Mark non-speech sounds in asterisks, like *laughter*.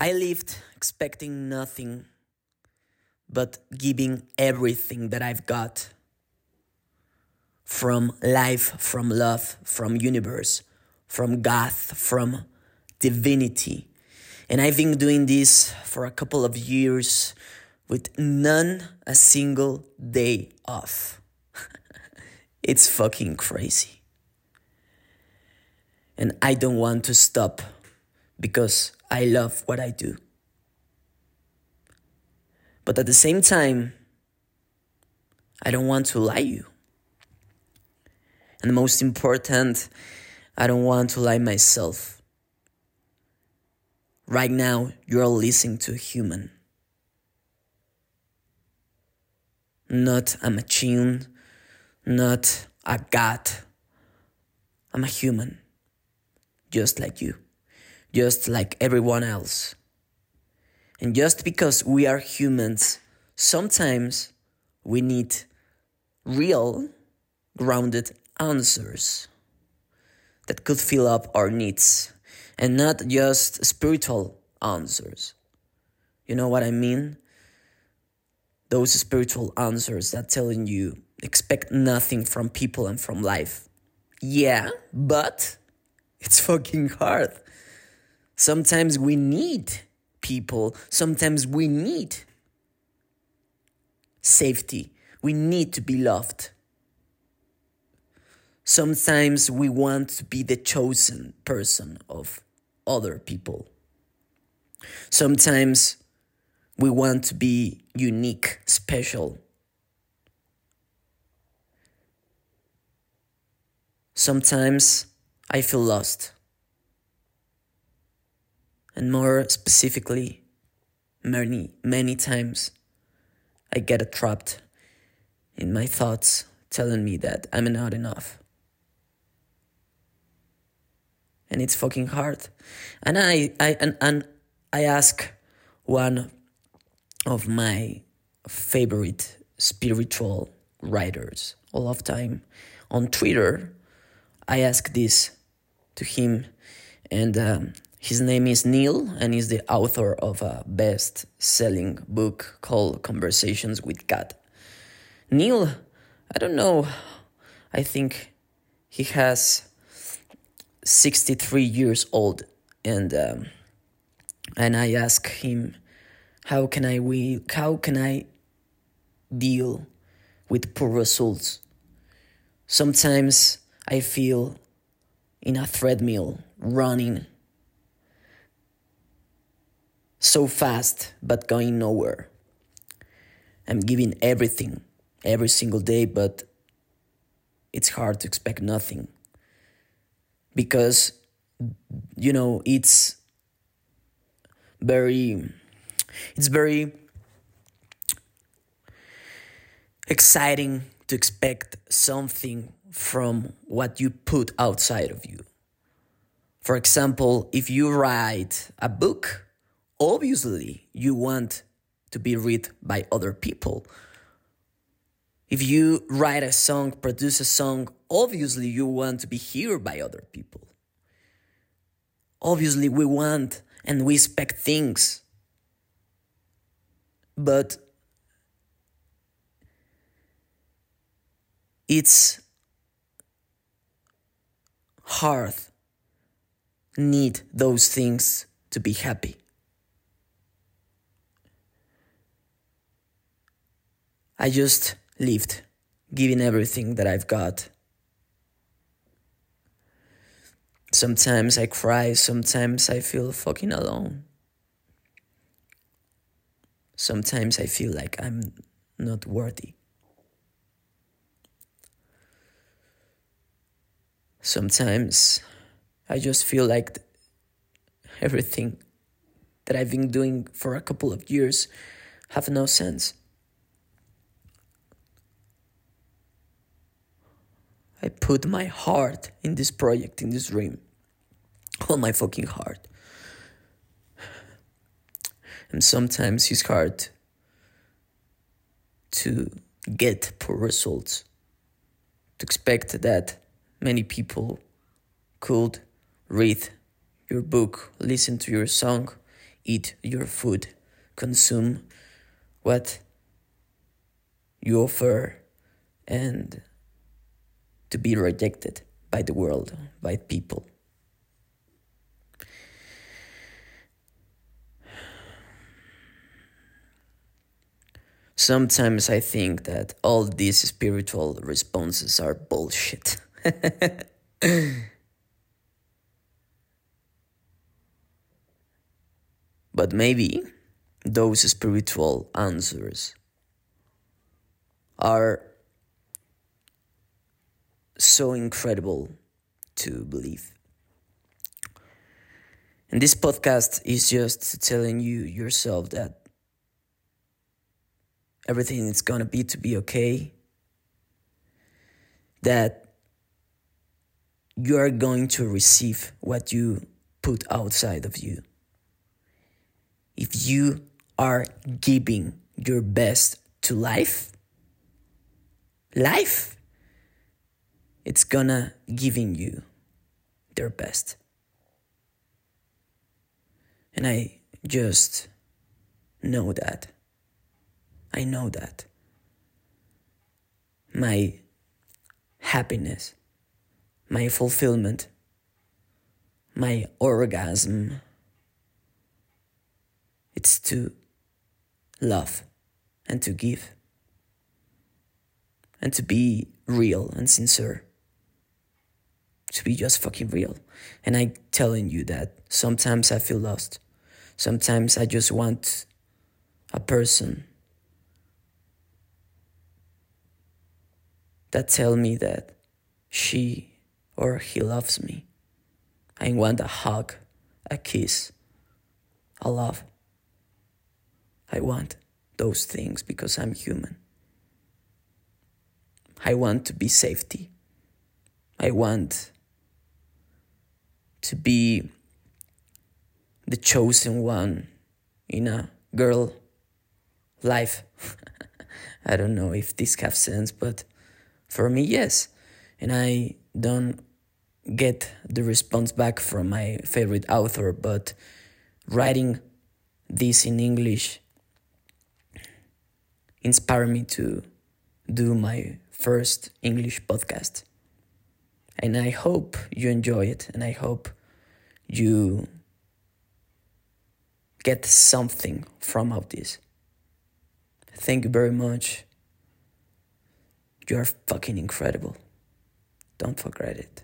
I lived expecting nothing but giving everything that I've got from life, from love, from universe, from God, from divinity. And I've been doing this for a couple of years with none a single day off. *laughs* it's fucking crazy. And I don't want to stop because I love what I do. But at the same time, I don't want to lie you. And most important, I don't want to lie myself. Right now, you're listening to a human, not a machine, not a god. I'm a human, just like you, just like everyone else. And just because we are humans, sometimes we need real, grounded answers that could fill up our needs and not just spiritual answers. You know what I mean? Those spiritual answers that telling you expect nothing from people and from life. Yeah, but it's *laughs* fucking hard. Sometimes we need people, sometimes we need safety. We need to be loved. Sometimes we want to be the chosen person of other people. Sometimes we want to be unique, special. Sometimes I feel lost. And more specifically, many, many times I get trapped in my thoughts telling me that I'm not enough. and it's fucking hard. And I, I and, and I ask one of my favorite spiritual writers all of time on Twitter. I ask this to him, and um, his name is Neil, and he's the author of a best-selling book called Conversations with God. Neil, I don't know. I think he has 63 years old and um, and I ask him how can I we how can I deal with poor results sometimes I feel in a treadmill running so fast but going nowhere. I'm giving everything every single day but it's hard to expect nothing. Because you know it's very it's very exciting to expect something from what you put outside of you. For example if you write a book obviously you want to be read by other people if you write a song, produce a song, obviously you want to be heard by other people. Obviously, we want and we expect things. But it's hard need those things to be happy. I just lived, giving everything that I've got. Sometimes I cry, sometimes I feel fucking alone. Sometimes I feel like I'm not worthy. Sometimes I just feel like everything that I've been doing for a couple of years have no sense. I put my heart in this project, in this dream. All my fucking heart. And sometimes it's hard to get poor results. To expect that many people could read your book, listen to your song, eat your food, consume what you offer, and to be rejected by the world, by people. Sometimes I think that all these spiritual responses are bullshit. *laughs* but maybe those spiritual answers are so incredible to believe. And this podcast is just telling you yourself that everything is gonna be to be okay. That you are going to receive what you put outside of you. If you are giving your best to life, life, it's gonna giving you their best. And I just know that. I know that. My happiness, my fulfillment, my orgasm, it's to love and to give and to be real and sincere. To be just fucking real. And I'm telling you that sometimes I feel lost. Sometimes I just want a person that tell me that she or he loves me. I want a hug, a kiss, a love. I want those things because I'm human. I want to be safety. I want to be the chosen one in a girl life. *laughs* I don't know if this has sense, but for me, yes. And I don't get the response back from my favorite author, but writing this in English inspired me to do my first English podcast. And I hope you enjoy it and I hope you get something from all this. Thank you very much. You're fucking incredible. Don't forget it.